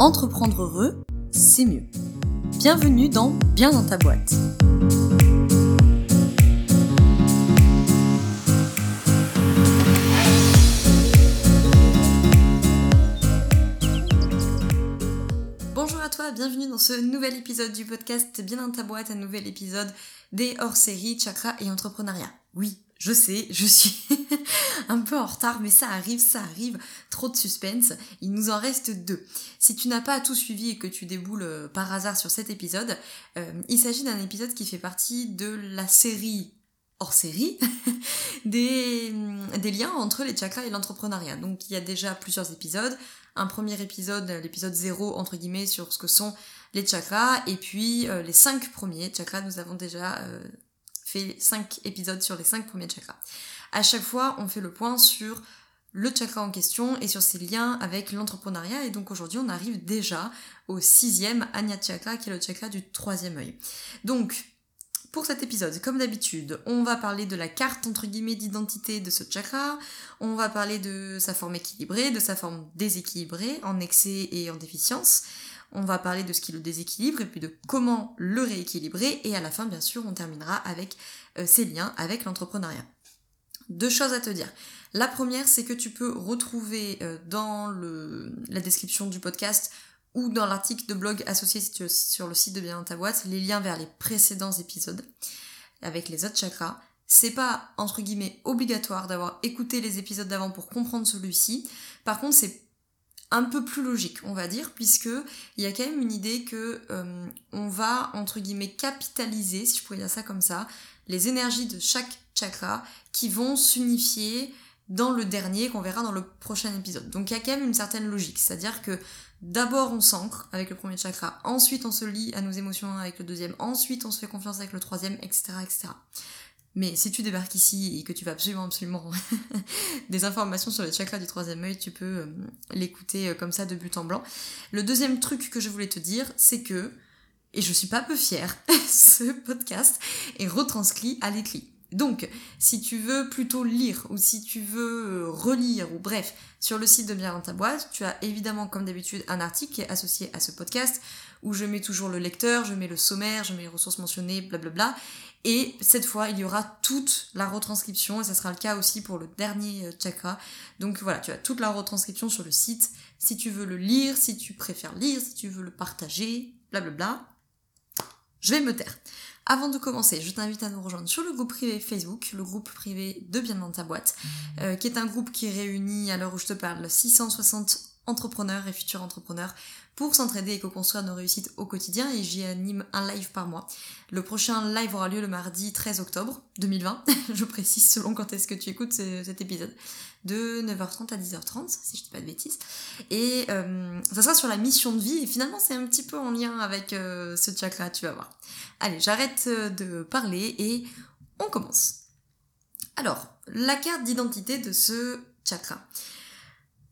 Entreprendre heureux, c'est mieux. Bienvenue dans Bien dans ta boîte. Bonjour à toi, bienvenue dans ce nouvel épisode du podcast Bien dans ta boîte, un nouvel épisode des hors-séries Chakra et Entrepreneuriat. Oui, je sais, je suis un peu en retard, mais ça arrive, ça arrive. Trop de suspense. Il nous en reste deux. Si tu n'as pas tout suivi et que tu déboules euh, par hasard sur cet épisode, euh, il s'agit d'un épisode qui fait partie de la série hors série des, des liens entre les chakras et l'entrepreneuriat. Donc il y a déjà plusieurs épisodes. Un premier épisode, l'épisode 0 entre guillemets, sur ce que sont les chakras. Et puis euh, les cinq premiers chakras, nous avons déjà fait 5 épisodes sur les 5 premiers chakras. À chaque fois, on fait le point sur le chakra en question et sur ses liens avec l'entrepreneuriat. Et donc aujourd'hui, on arrive déjà au sixième Anya Chakra, qui est le chakra du troisième œil. Donc, pour cet épisode, comme d'habitude, on va parler de la carte entre guillemets d'identité de ce chakra, on va parler de sa forme équilibrée, de sa forme déséquilibrée, en excès et en déficience, on va parler de ce qui le déséquilibre et puis de comment le rééquilibrer. Et à la fin, bien sûr, on terminera avec euh, ses liens avec l'entrepreneuriat. Deux choses à te dire. La première, c'est que tu peux retrouver euh, dans la description du podcast ou dans l'article de blog associé sur le site de Bien dans ta boîte les liens vers les précédents épisodes avec les autres chakras. C'est pas entre guillemets obligatoire d'avoir écouté les épisodes d'avant pour comprendre celui-ci. Par contre, c'est un peu plus logique, on va dire, puisque il y a quand même une idée que euh, on va entre guillemets capitaliser, si je pourrais dire ça comme ça, les énergies de chaque chakra qui vont s'unifier dans le dernier qu'on verra dans le prochain épisode. Donc il y a quand même une certaine logique, c'est-à-dire que d'abord on s'ancre avec le premier chakra, ensuite on se lie à nos émotions avec le deuxième, ensuite on se fait confiance avec le troisième, etc. etc. Mais si tu débarques ici et que tu vas absolument, absolument des informations sur les chakras du troisième œil, tu peux euh, l'écouter euh, comme ça de but en blanc. Le deuxième truc que je voulais te dire, c'est que, et je suis pas peu fière, ce podcast est retranscrit à l'écrit. Donc, si tu veux plutôt lire ou si tu veux euh, relire ou bref, sur le site de Bien dans tu as évidemment comme d'habitude un article qui est associé à ce podcast où je mets toujours le lecteur, je mets le sommaire, je mets les ressources mentionnées, blablabla. Et cette fois, il y aura toute la retranscription, et ça sera le cas aussi pour le dernier euh, chakra. Donc voilà, tu as toute la retranscription sur le site. Si tu veux le lire, si tu préfères lire, si tu veux le partager, blablabla, je vais me taire. Avant de commencer, je t'invite à nous rejoindre sur le groupe privé Facebook, le groupe privé de Bien dans ta boîte, euh, qui est un groupe qui réunit, à l'heure où je te parle, 660 entrepreneurs et futurs entrepreneurs pour s'entraider et co-construire nos réussites au quotidien et j'y anime un live par mois. Le prochain live aura lieu le mardi 13 octobre 2020, je précise selon quand est-ce que tu écoutes cet épisode, de 9h30 à 10h30 si je dis pas de bêtises. Et euh, ça sera sur la mission de vie et finalement c'est un petit peu en lien avec euh, ce chakra, tu vas voir. Allez, j'arrête euh, de parler et on commence. Alors, la carte d'identité de ce chakra.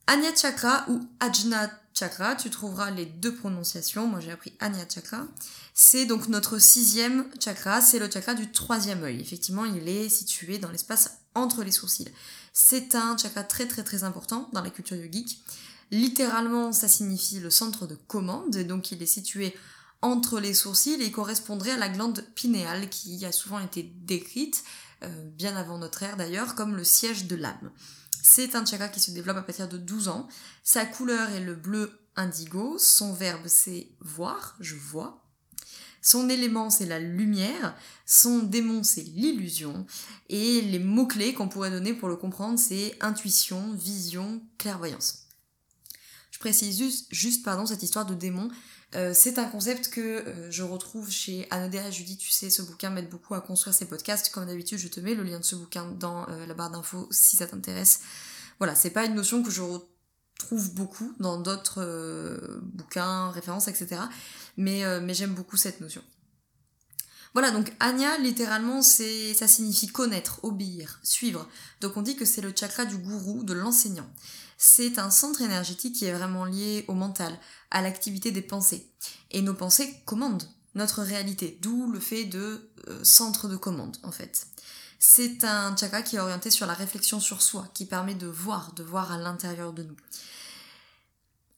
Anya Chakra ou Ajna Chakra, tu trouveras les deux prononciations, moi j'ai appris Anya Chakra. C'est donc notre sixième chakra, c'est le chakra du troisième œil. Effectivement, il est situé dans l'espace entre les sourcils. C'est un chakra très très très important dans la culture yogique. Littéralement, ça signifie le centre de commande, et donc il est situé entre les sourcils et correspondrait à la glande pinéale qui a souvent été décrite, euh, bien avant notre ère d'ailleurs, comme le siège de l'âme. C'est un chakra qui se développe à partir de 12 ans. Sa couleur est le bleu indigo. Son verbe c'est voir, je vois. Son élément c'est la lumière. Son démon c'est l'illusion. Et les mots-clés qu'on pourrait donner pour le comprendre c'est intuition, vision, clairvoyance. Précise juste, pardon, cette histoire de démon. Euh, c'est un concept que euh, je retrouve chez Anodea Judy, tu sais, ce bouquin m'aide beaucoup à construire ces podcasts. Comme d'habitude, je te mets le lien de ce bouquin dans euh, la barre d'infos si ça t'intéresse. Voilà, c'est pas une notion que je retrouve beaucoup dans d'autres bouquins, références, etc. Mais, mais j'aime beaucoup cette notion. Voilà, donc Anya, littéralement, c'est, ça signifie connaître, obéir, suivre. Donc on dit que c'est le chakra du gourou, de l'enseignant. C'est un centre énergétique qui est vraiment lié au mental, à l'activité des pensées. Et nos pensées commandent notre réalité, d'où le fait de euh, centre de commande, en fait. C'est un chakra qui est orienté sur la réflexion sur soi, qui permet de voir, de voir à l'intérieur de nous.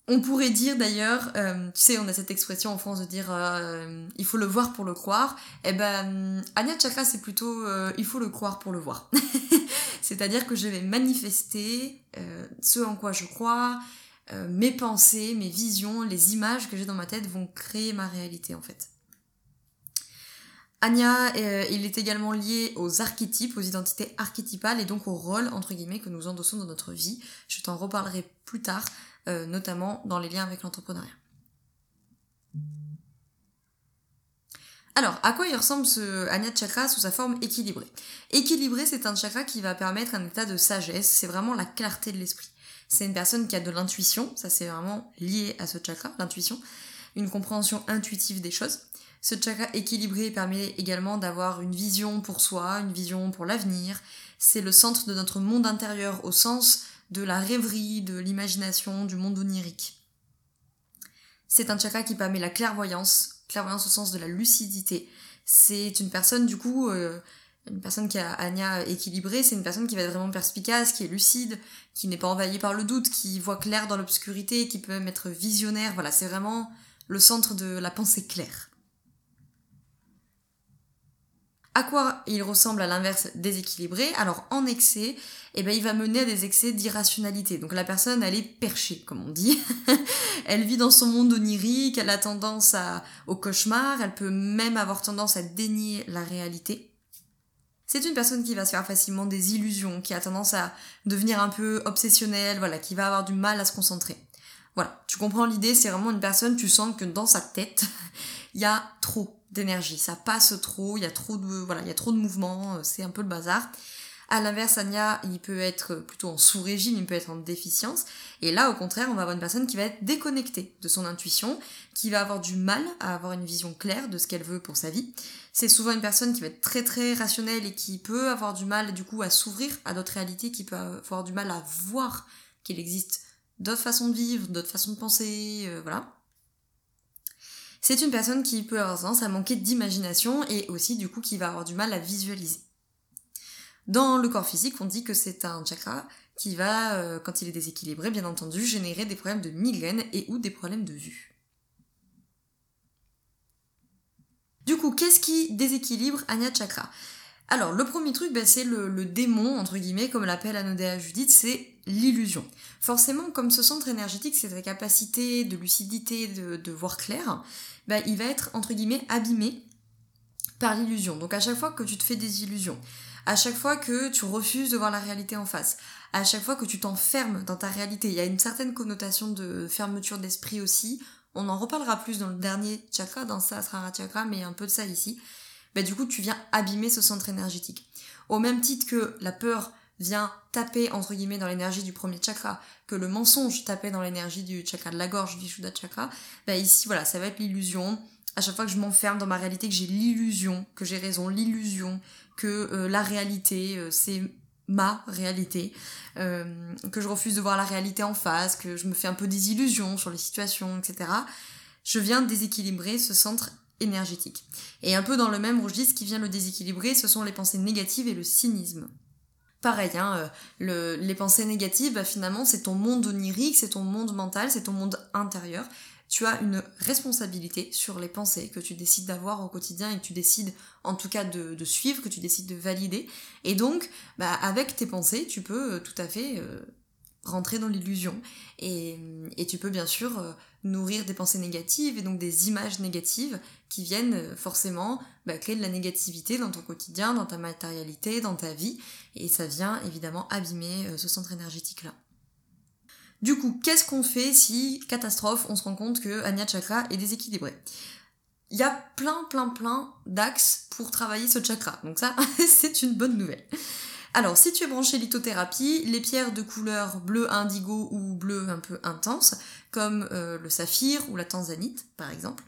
On pourrait dire d'ailleurs, euh, tu sais, on a cette expression en France de dire euh, il faut le voir pour le croire. Eh ben, Anya Chakra, c'est plutôt il faut le croire pour le voir. C'est-à-dire que je vais manifester ce en quoi je crois, mes pensées, mes visions, les images que j'ai dans ma tête vont créer ma réalité en fait. Anya, il est également lié aux archétypes, aux identités archétypales et donc aux rôles entre guillemets que nous endossons dans notre vie. Je t'en reparlerai plus tard. Euh, notamment dans les liens avec l'entrepreneuriat. Alors, à quoi il ressemble ce Anya Chakra sous sa forme équilibrée? Équilibré, c'est un chakra qui va permettre un état de sagesse, c'est vraiment la clarté de l'esprit. C'est une personne qui a de l'intuition, ça c'est vraiment lié à ce chakra, l'intuition, une compréhension intuitive des choses. Ce chakra équilibré permet également d'avoir une vision pour soi, une vision pour l'avenir. C'est le centre de notre monde intérieur au sens de la rêverie, de l'imagination, du monde onirique. C'est un chakra qui permet la clairvoyance, clairvoyance au sens de la lucidité. C'est une personne du coup, euh, une personne qui a Anya équilibrée, c'est une personne qui va être vraiment perspicace, qui est lucide, qui n'est pas envahie par le doute, qui voit clair dans l'obscurité, qui peut même être visionnaire. Voilà, c'est vraiment le centre de la pensée claire. À quoi il ressemble à l'inverse déséquilibré Alors en excès, eh ben, il va mener à des excès d'irrationalité. Donc la personne, elle est perchée, comme on dit. elle vit dans son monde onirique, elle a tendance au cauchemar, elle peut même avoir tendance à dénier la réalité. C'est une personne qui va se faire facilement des illusions, qui a tendance à devenir un peu obsessionnelle, voilà, qui va avoir du mal à se concentrer. Voilà, tu comprends l'idée, c'est vraiment une personne, tu sens que dans sa tête, il y a trop d'énergie, ça passe trop, il y a trop de voilà, il y a trop de mouvements, euh, c'est un peu le bazar. À l'inverse, Anya, il peut être plutôt en sous-régime, il peut être en déficience. Et là, au contraire, on va avoir une personne qui va être déconnectée de son intuition, qui va avoir du mal à avoir une vision claire de ce qu'elle veut pour sa vie. C'est souvent une personne qui va être très très rationnelle et qui peut avoir du mal du coup à s'ouvrir à d'autres réalités, qui peut avoir du mal à voir qu'il existe d'autres façons de vivre, d'autres façons de penser, euh, voilà c'est une personne qui peut avoir tendance à manquer d'imagination et aussi du coup qui va avoir du mal à visualiser. Dans le corps physique, on dit que c'est un chakra qui va, euh, quand il est déséquilibré, bien entendu, générer des problèmes de migraine et ou des problèmes de vue. Du coup, qu'est-ce qui déséquilibre Anya Chakra? Alors, le premier truc, bah, c'est le, démon, entre guillemets, comme l'appelle Anodea Judith, c'est l'illusion. Forcément, comme ce centre énergétique, c'est sa capacité de lucidité, de, voir clair, bah, il va être, entre guillemets, abîmé par l'illusion. Donc à chaque fois que tu te fais des illusions, à chaque fois que tu refuses de voir la réalité en face, à chaque fois que tu t'enfermes dans ta réalité, il y a une certaine connotation de fermeture d'esprit aussi. On en reparlera plus dans le dernier chakra, dans Sahasrara chakra, mais un peu de ça ici bah, du coup tu viens abîmer ce centre énergétique. Au même titre que la peur vient taper entre guillemets dans l'énergie du premier chakra, que le mensonge tapait dans l'énergie du chakra de la gorge, du Shuddha chakra, bah ici voilà, ça va être l'illusion. À chaque fois que je m'enferme dans ma réalité, que j'ai l'illusion, que j'ai raison, l'illusion, que euh, la réalité, euh, c'est ma réalité, euh, que je refuse de voir la réalité en face, que je me fais un peu des illusions sur les situations, etc. Je viens déséquilibrer ce centre énergétique. Et un peu dans le même registre qui vient le déséquilibrer, ce sont les pensées négatives et le cynisme. Pareil, hein, euh, les pensées négatives, bah, finalement, c'est ton monde onirique, c'est ton monde mental, c'est ton monde intérieur. Tu as une responsabilité sur les pensées que tu décides d'avoir au quotidien et que tu décides en tout cas de, suivre, que tu décides de valider. Et donc, bah, avec tes pensées, tu peux euh, tout à fait euh, rentrer dans l'illusion. Et, tu peux bien sûr nourrir des pensées négatives et donc des images négatives qui viennent euh, forcément bah, créer de la négativité dans ton quotidien, dans ta matérialité, dans ta vie. Et ça vient évidemment abîmer euh, ce centre énergétique-là. Du coup, qu'est-ce qu'on fait si, catastrophe, on se rend compte que Anya Chakra est déséquilibré il y a plein, plein, plein d'axes pour travailler ce chakra. Donc ça, c'est une bonne nouvelle. Alors, si tu es branché lithothérapie, les pierres de couleur bleu indigo ou bleu un peu intense, comme euh, le saphir ou la tanzanite par exemple.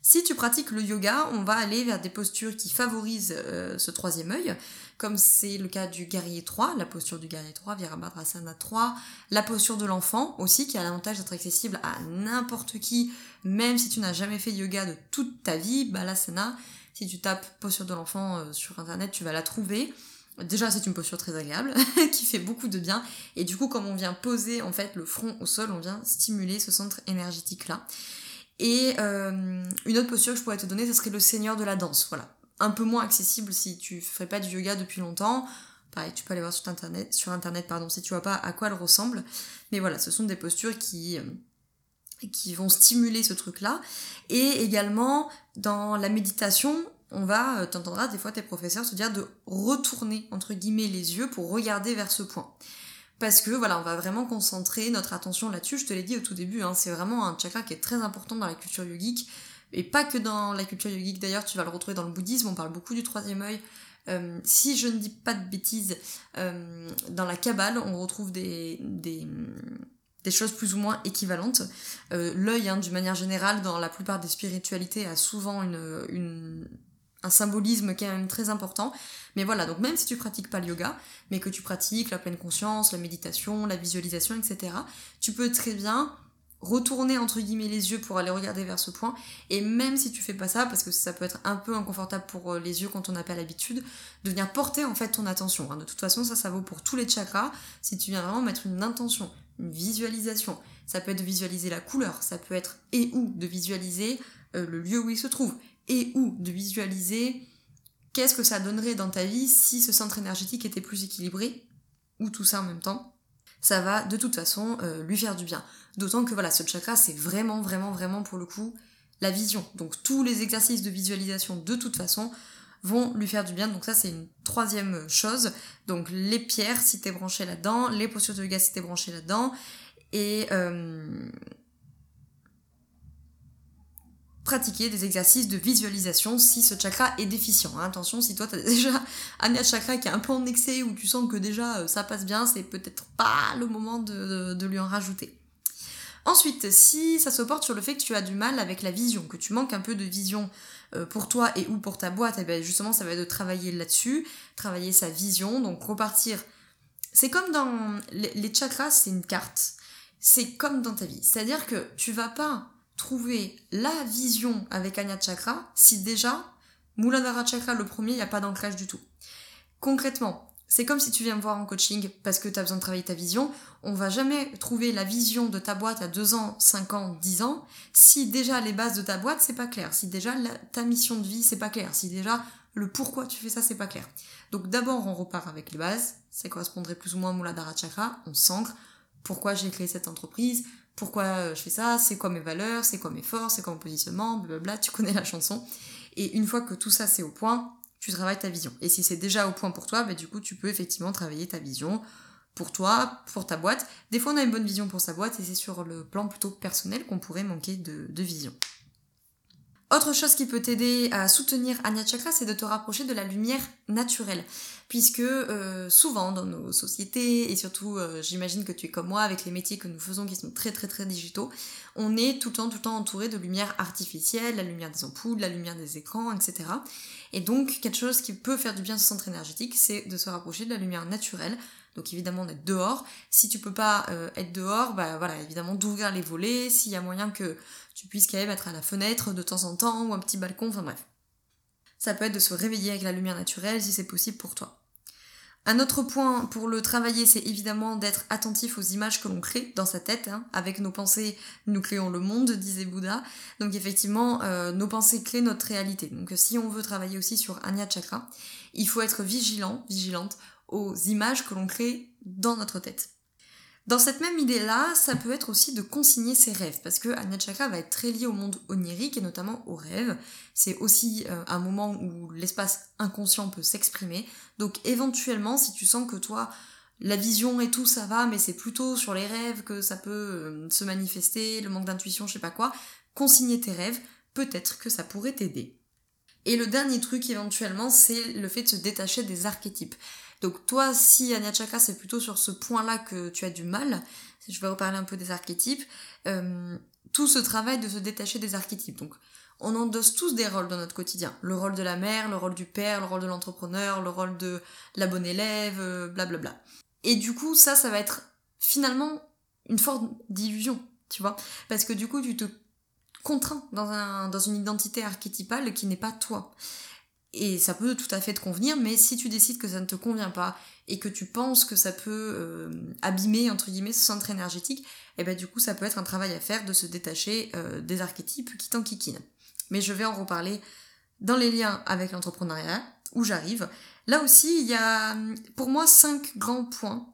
Si tu pratiques le yoga, on va aller vers des postures qui favorisent euh, ce troisième œil, comme c'est le cas du guerrier 3, la posture du guerrier 3, Virabhadrasana 3, la posture de l'enfant aussi, qui a l'avantage d'être accessible à n'importe qui, même si tu n'as jamais fait yoga de toute ta vie, Balasana, si tu tapes posture de l'enfant euh, sur internet, tu vas la trouver. Déjà, c'est une posture très agréable qui fait beaucoup de bien. Et du coup, comme on vient poser en fait le front au sol, on vient stimuler ce centre énergétique là. Et euh, une autre posture que je pourrais te donner, ce serait le seigneur de la danse. Voilà, un peu moins accessible si tu ferais pas du yoga depuis longtemps. Pareil, tu peux aller voir sur internet, sur internet pardon, si tu vois pas à quoi elle ressemble. Mais voilà, ce sont des postures qui euh, qui vont stimuler ce truc-là. Et également, dans la méditation, on va, euh, t'entendras des fois tes professeurs se dire de retourner, entre guillemets, les yeux pour regarder vers ce point. Parce que voilà, on va vraiment concentrer notre attention là-dessus. Je te l'ai dit au tout début, hein, c'est vraiment un chakra qui est très important dans la culture yogique. Et pas que dans la culture yogique d'ailleurs, tu vas le retrouver dans le bouddhisme, on parle beaucoup du troisième œil. Euh, si je ne dis pas de bêtises, euh, dans la Kabbale, on retrouve des, des, choses plus ou moins équivalentes. L'œil, hein, d'une manière générale, dans la plupart des spiritualités, a souvent une, un symbolisme est même très important. Mais voilà, donc même si tu pratiques pas le yoga, mais que tu pratiques la pleine conscience, la méditation, la visualisation, etc., tu peux très bien retourner entre guillemets les yeux pour aller regarder vers ce point et même si tu fais pas ça parce que ça peut être un peu inconfortable pour euh, les yeux quand on n'a pas l'habitude de venir porter en fait ton attention hein. de toute façon ça ça vaut pour tous les chakras si tu viens vraiment mettre une intention une visualisation ça peut être de visualiser la couleur ça peut être et ou de visualiser euh, le lieu où il se trouve et ou de visualiser qu'est-ce que ça donnerait dans ta vie si ce centre énergétique était plus équilibré ou tout ça en même temps ça va de toute façon euh, lui faire du bien. D'autant que voilà, ce chakra, c'est vraiment, vraiment, vraiment pour le coup la vision. Donc tous les exercices de visualisation de toute façon vont lui faire du bien. Donc ça, c'est une troisième chose. Donc les pierres, si t'es branché là-dedans, les postures de yoga, si t'es branché là-dedans. Et euh, pratiquer des exercices de visualisation si ce chakra est déficient. Hein. Attention, si toi tu as déjà un chakra qui est un peu en excès ou tu sens que déjà euh, ça passe bien, c'est peut-être pas le moment de, lui en rajouter. Ensuite, si ça se porte sur le fait que tu as du mal avec la vision, que tu manques un peu de vision euh, pour toi et ou pour ta boîte, et eh bien justement ça va être de travailler là-dessus, travailler sa vision, donc repartir. C'est comme dans les chakras, c'est une carte. C'est comme dans ta vie. C'est-à-dire que tu vas pas trouver la vision avec Anya Chakra si déjà, Muladhara Chakra, le premier, il n'y a pas d'ancrage du tout. Concrètement, c'est comme si tu viens me voir en coaching parce que tu as besoin de travailler ta vision. On va jamais trouver la vision de ta boîte à 2 ans, 5 ans, 10 ans. Si déjà les bases de ta boîte c'est pas clair, si déjà ta mission de vie c'est pas clair, si déjà le pourquoi tu fais ça c'est pas clair. Donc d'abord on repart avec les bases, ça correspondrait plus ou moins à Muladhara Chakra, on s'ancre, pourquoi j'ai créé cette entreprise, pourquoi je fais ça, c'est quoi mes valeurs, c'est quoi mes forces, c'est quoi mon positionnement, blablabla, tu connais la chanson. Et une fois que tout ça c'est au point, tu travailles ta vision. Et si c'est déjà au point pour toi, bah, du coup tu peux effectivement travailler ta vision pour toi, pour ta boîte. Des fois on a une bonne vision pour sa boîte et c'est sur le plan plutôt personnel qu'on pourrait manquer de vision. Autre chose qui peut t'aider à soutenir Anya Chakra, c'est de te rapprocher de la lumière naturelle. Puisque euh, souvent dans nos sociétés, et surtout euh, j'imagine que tu es comme moi avec les métiers que nous faisons qui sont très très très digitaux, on est tout le temps tout le temps entouré de lumière artificielle, la lumière des ampoules, la lumière des écrans, etc. Et donc quelque chose qui peut faire du bien à ce centre énergétique, c'est de se rapprocher de la lumière naturelle, donc évidemment d'être dehors. Si tu peux pas euh, être dehors, bah voilà, évidemment d'ouvrir les volets, s'il y a moyen que tu puisses quand même être à la fenêtre de temps en temps ou un petit balcon, enfin bref. Ça peut être de se réveiller avec la lumière naturelle si c'est possible pour toi. Un autre point pour le travailler, c'est évidemment d'être attentif aux images que l'on crée dans sa tête. Hein. Avec nos pensées, nous créons le monde, disait Bouddha. Donc effectivement, euh, nos pensées créent notre réalité. Donc si on veut travailler aussi sur Anya Chakra, il faut être vigilant, vigilante aux images que l'on crée dans notre tête. Dans cette même idée-là, ça peut être aussi de consigner ses rêves, parce que Chakra va être très lié au monde onirique et notamment aux rêves. C'est aussi euh, un moment où l'espace inconscient peut s'exprimer. Donc éventuellement, si tu sens que toi, la vision et tout, ça va, mais c'est plutôt sur les rêves que ça peut euh, se manifester, le manque d'intuition, je sais pas quoi, consigner tes rêves, peut-être que ça pourrait t'aider. Et le dernier truc éventuellement, c'est le fait de se détacher des archétypes. Donc toi, si Anya Chakra, c'est plutôt sur ce point-là que tu as du mal, je vais reparler un peu des archétypes, euh, tout ce travail de se détacher des archétypes. Donc on endosse tous des rôles dans notre quotidien. Le rôle de la mère, le rôle du père, le rôle de l'entrepreneur, le rôle de la bonne élève, blablabla. Euh, Et du coup, ça, ça va être finalement une forme d'illusion, tu vois. Parce que du coup, tu te contrains dans, un, dans une identité archétypale qui n'est pas toi. Et ça peut tout à fait te convenir, mais si tu décides que ça ne te convient pas et que tu penses que ça peut euh, abîmer, entre guillemets, ce centre énergétique, et eh ben du coup ça peut être un travail à faire de se détacher euh, des archétypes qui t'enquiquinent. Mais je vais en reparler dans les liens avec l'entrepreneuriat, où j'arrive. Là aussi, il y a pour moi cinq grands points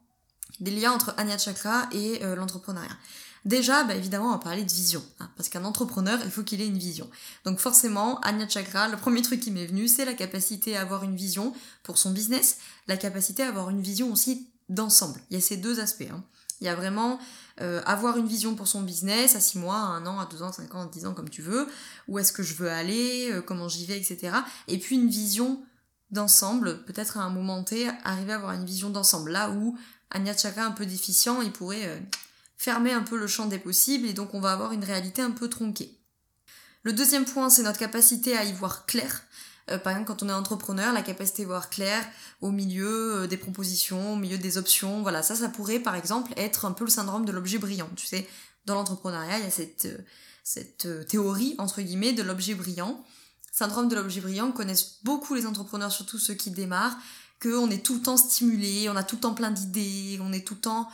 des liens entre Anya Chakra et euh, l'entrepreneuriat. Déjà, bah, évidemment, on va parler de vision. Hein, parce qu'un entrepreneur, il faut qu'il ait une vision. Donc forcément, Anya Chakra, le premier truc qui m'est venu, c'est la capacité à avoir une vision pour son business, la capacité à avoir une vision aussi d'ensemble. Il y a ces deux aspects. Hein. Il y a vraiment euh, avoir une vision pour son business à 6 mois, à 1 an, à 2 ans, 5 ans, à 10 ans, comme tu veux. Où est-ce que je veux aller, euh, comment j'y vais, etc. Et puis une vision d'ensemble, peut-être à un moment T, arriver à avoir une vision d'ensemble. Là où Anya Chakra un peu déficient, il pourrait euh, fermer un peu le champ des possibles et donc on va avoir une réalité un peu tronquée. Le deuxième point, c'est notre capacité à y voir clair. Euh, par exemple, quand on est entrepreneur, la capacité à voir clair au milieu euh, des propositions, au milieu des options, voilà, ça, ça pourrait par exemple être un peu le syndrome de l'objet brillant. Tu sais, dans l'entrepreneuriat, il y a cette, euh, cette théorie, entre guillemets, de l'objet brillant. Syndrome de l'objet brillant connaissent beaucoup les entrepreneurs, surtout ceux qui démarrent, qu'on est tout le temps stimulé, on a tout le temps plein d'idées, on est tout le temps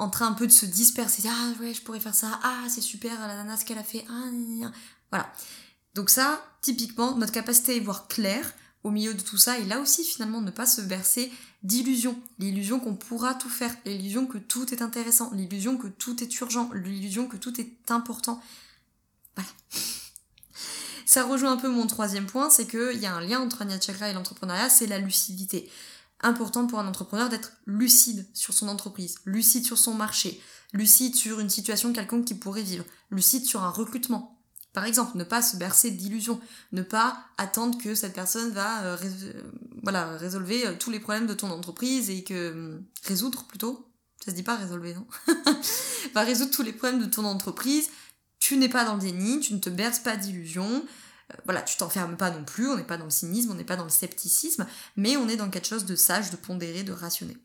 en train un peu de se disperser. Ah ouais, je pourrais faire ça. Ah, c'est super, la nana, ce qu'elle a fait. Ah, voilà. Donc ça, typiquement, notre capacité à y voir clair au milieu de tout ça, et là aussi finalement ne pas se bercer d'illusions. L'illusion qu'on pourra tout faire, l'illusion que tout est intéressant, l'illusion que tout est urgent, l'illusion que tout est important. Voilà. Ça rejoint un peu mon troisième point, c'est qu'il y a un lien entre Anya Chakra et l'entrepreneuriat, c'est la lucidité important pour un entrepreneur d'être lucide sur son entreprise, lucide sur son marché, lucide sur une situation quelconque qui pourrait vivre, lucide sur un recrutement. Par exemple, ne pas se bercer d'illusions, ne pas attendre que cette personne va euh, voilà, résolver euh, tous les problèmes de ton entreprise et que hum, résoudre plutôt, ça se dit pas résolver non, va résoudre tous les problèmes de ton entreprise. Tu n'es pas dans le déni, tu ne te berces pas d'illusions, euh, voilà, tu t'enfermes pas non plus, on n'est pas dans le cynisme, on n'est pas dans le scepticisme, mais on est dans quelque chose de sage, de pondéré, de rationné.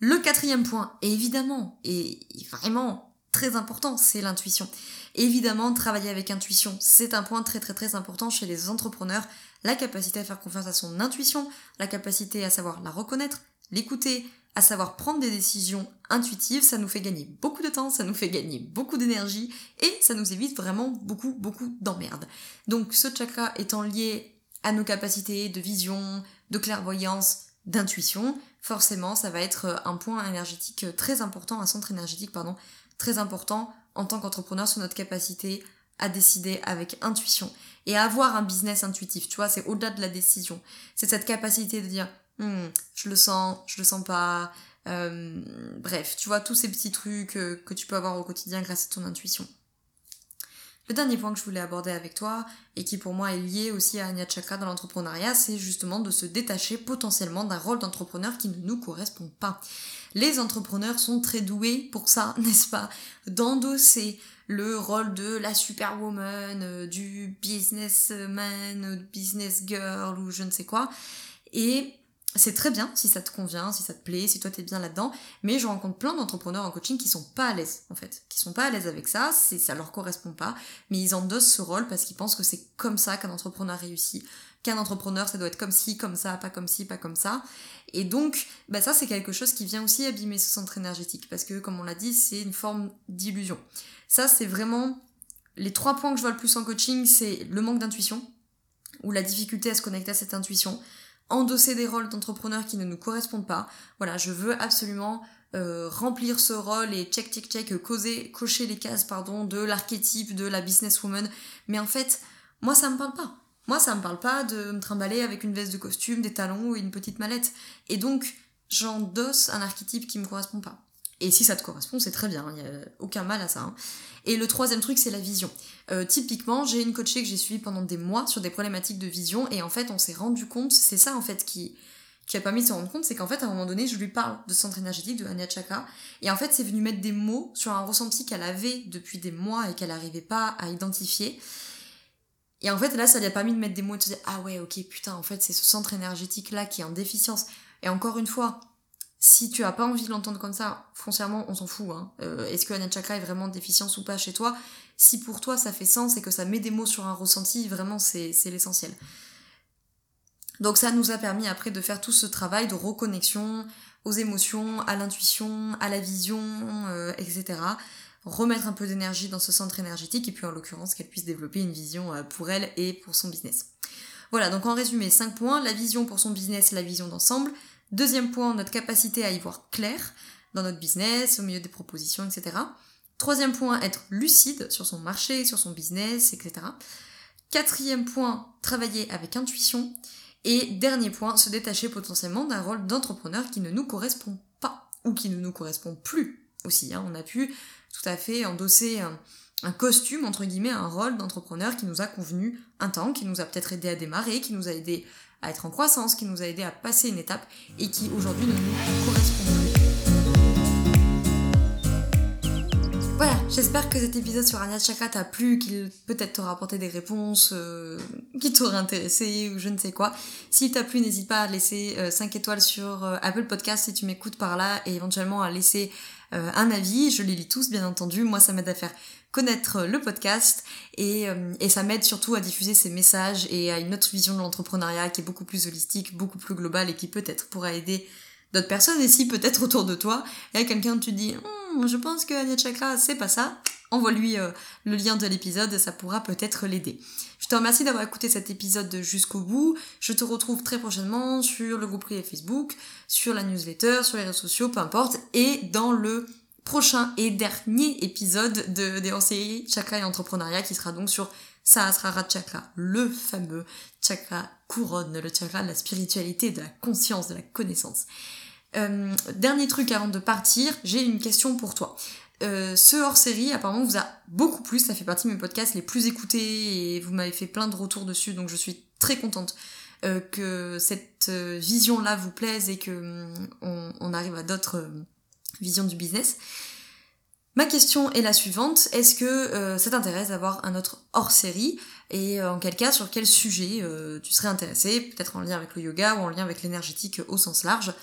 Le quatrième point, évidemment, et vraiment très important, c'est l'intuition. Évidemment, travailler avec intuition, c'est un point très très très important chez les entrepreneurs. La capacité à faire confiance à son intuition, la capacité à savoir la reconnaître, l'écouter, à savoir prendre des décisions intuitives, ça nous fait gagner beaucoup de temps, ça nous fait gagner beaucoup d'énergie et ça nous évite vraiment beaucoup, beaucoup d'emmerdes. Donc ce chakra étant lié à nos capacités de vision, de clairvoyance, d'intuition, forcément ça va être un point énergétique très important, un centre énergétique, pardon, très important en tant qu'entrepreneur sur notre capacité à décider avec intuition et à avoir un business intuitif. Tu vois, c'est au-delà de la décision. C'est cette capacité de dire Hmm, je le sens, je le sens pas. Euh, bref, tu vois, tous ces petits trucs euh, que tu peux avoir au quotidien grâce à ton intuition. Le dernier point que je voulais aborder avec toi, et qui pour moi est lié aussi à Anya Chakra dans l'entrepreneuriat, c'est justement de se détacher potentiellement d'un rôle d'entrepreneur qui ne nous correspond pas. Les entrepreneurs sont très doués pour ça, n'est-ce pas? D'endosser le rôle de la superwoman, euh, du businessman, business girl ou je ne sais quoi. Et c'est très bien si ça te convient, si ça te plaît, si toi t'es bien là-dedans, mais je rencontre plein d'entrepreneurs en coaching qui sont pas à l'aise en fait, qui sont pas à l'aise avec ça, c'est ça leur correspond pas, mais ils endossent ce rôle parce qu'ils pensent que c'est comme ça qu'un entrepreneur réussit, qu'un entrepreneur ça doit être comme ci, comme ça, pas comme ci, pas comme ça, et donc bah ça c'est quelque chose qui vient aussi abîmer ce centre énergétique parce que comme on l'a dit c'est une forme d'illusion. Ça c'est vraiment les trois points que je vois le plus en coaching, c'est le manque d'intuition ou la difficulté à se connecter à cette intuition endosser des rôles d'entrepreneur qui ne nous correspondent pas. Voilà, je veux absolument euh, remplir ce rôle et check check check causer, cocher les cases pardon de l'archétype de la businesswoman. Mais en fait, moi ça me parle pas. Moi ça me parle pas de me trimballer avec une veste de costume, des talons et une petite mallette. Et donc j'endosse un archétype qui me correspond pas. Et si ça te correspond, c'est très bien, il n'y a aucun mal à ça. Hein. Et le troisième truc, c'est la vision. Euh, typiquement, j'ai une coachée que j'ai suivie pendant des mois sur des problématiques de vision, et en fait, on s'est rendu compte, c'est ça en fait qui, qui a permis de se rendre compte, c'est qu'en fait, à un moment donné, je lui parle de centre énergétique, de Anya Chakra, et en fait, c'est venu mettre des mots sur un ressenti qu'elle avait depuis des mois et qu'elle n'arrivait pas à identifier. Et en fait, là, ça lui a permis de mettre des mots et de se dire, ah ouais, ok, putain, en fait, c'est ce centre énergétique-là qui est en déficience. Et encore une fois, si tu as pas envie de l'entendre comme ça, foncièrement, on s'en fout. Hein. Euh, est-ce que Anya Chakra est vraiment déficience ou pas chez toi? Si pour toi ça fait sens et que ça met des mots sur un ressenti, vraiment c'est l'essentiel. Donc ça nous a permis après de faire tout ce travail de reconnexion aux émotions, à l'intuition, à la vision, euh, etc. Remettre un peu d'énergie dans ce centre énergétique et puis en l'occurrence qu'elle puisse développer une vision euh, pour elle et pour son business. Voilà, donc en résumé, 5 points, la vision pour son business, la vision d'ensemble. Deuxième point, notre capacité à y voir clair dans notre business, au milieu des propositions, etc. Troisième point, être lucide sur son marché, sur son business, etc. Quatrième point, travailler avec intuition. Et dernier point, se détacher potentiellement d'un rôle d'entrepreneur qui ne nous correspond pas ou qui ne nous correspond plus aussi. Hein. On a pu tout à fait endosser un, costume, entre guillemets, un rôle d'entrepreneur qui nous a convenu un temps, qui nous a peut-être aidé à démarrer, qui nous a aidé à être en croissance, qui nous a aidé à passer une étape et qui aujourd'hui ne nous correspond plus. Voilà, j'espère que cet épisode sur Anya Chakra t'a plu, qu'il peut-être t'aura apporté des réponses euh, qui t'auraient intéressé ou je ne sais quoi. S'il t'a plu, n'hésite pas à laisser 5 euh, étoiles sur euh, Apple Podcast si tu m'écoutes par là et éventuellement à laisser un avis. Je les lis tous, bien entendu. Moi, ça m'aide à faire connaître le podcast et, et ça m'aide surtout à diffuser ces messages et à une autre vision de l'entrepreneuriat qui est beaucoup plus holistique, beaucoup plus globale et qui peut-être pourra aider d'autres personnes. Et si peut-être autour de toi, il y a quelqu'un tu dis hmm, je pense que Anya Chakra c'est pas ça, envoie-lui euh, le lien de l'épisode, ça pourra peut-être l'aider. Je te remercie d'avoir écouté cet épisode jusqu'au bout. Je te retrouve très prochainement sur le groupe privé Facebook, sur la newsletter, sur les réseaux sociaux, peu importe, et dans le prochain et dernier épisode de, des série Chakra et Entrepreneuriat qui sera donc sur Sahasrara Chakra, le fameux chakra couronne, le chakra de la spiritualité, de la conscience, de la connaissance. Euh, dernier truc avant de partir, j'ai une question pour toi. Euh, ce hors-série, apparemment, vous a beaucoup plu. Ça fait partie de mes podcasts les plus écoutés et vous m'avez fait plein de retours dessus, donc je suis très contente euh, que cette vision-là vous plaise et que on, arrive à d'autres visions du business. Ma question est la suivante. Est-ce que ça t'intéresse d'avoir un autre hors-série? Et en quel cas, sur quel sujet tu serais intéressé? Peut-être en lien avec le yoga ou en lien avec l'énergétique au sens large.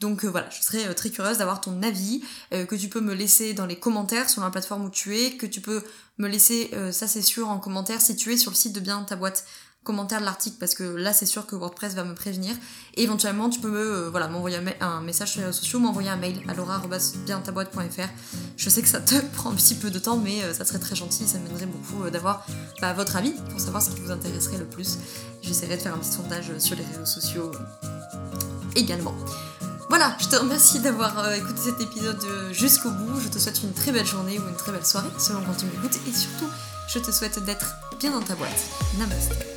Donc euh, voilà, je serais euh, très curieuse d'avoir ton avis, euh, que tu peux me laisser dans les commentaires sur la plateforme où tu es, que tu peux me laisser, ça c'est sûr, en commentaire si tu es sur le site de bien ta boîte commentaire de l'article parce que là c'est sûr que WordPress va me prévenir et éventuellement tu peux me voilà m'envoyer un, message sur les réseaux sociaux m'envoyer un mail à laura@bientaboîte.fr je sais que ça te prend un petit peu de temps mais ça serait très gentil ça m'aiderait beaucoup d'avoir bah, votre avis pour savoir ce qui vous intéresserait le plus j'essaierai de faire un petit sondage sur les réseaux sociaux également voilà, je te remercie d'avoir euh, écouté cet épisode euh, jusqu'au bout. Je te souhaite une très belle journée ou une très belle soirée selon quand tu m'écoutes. Et surtout, je te souhaite d'être bien dans ta boîte. Namaste.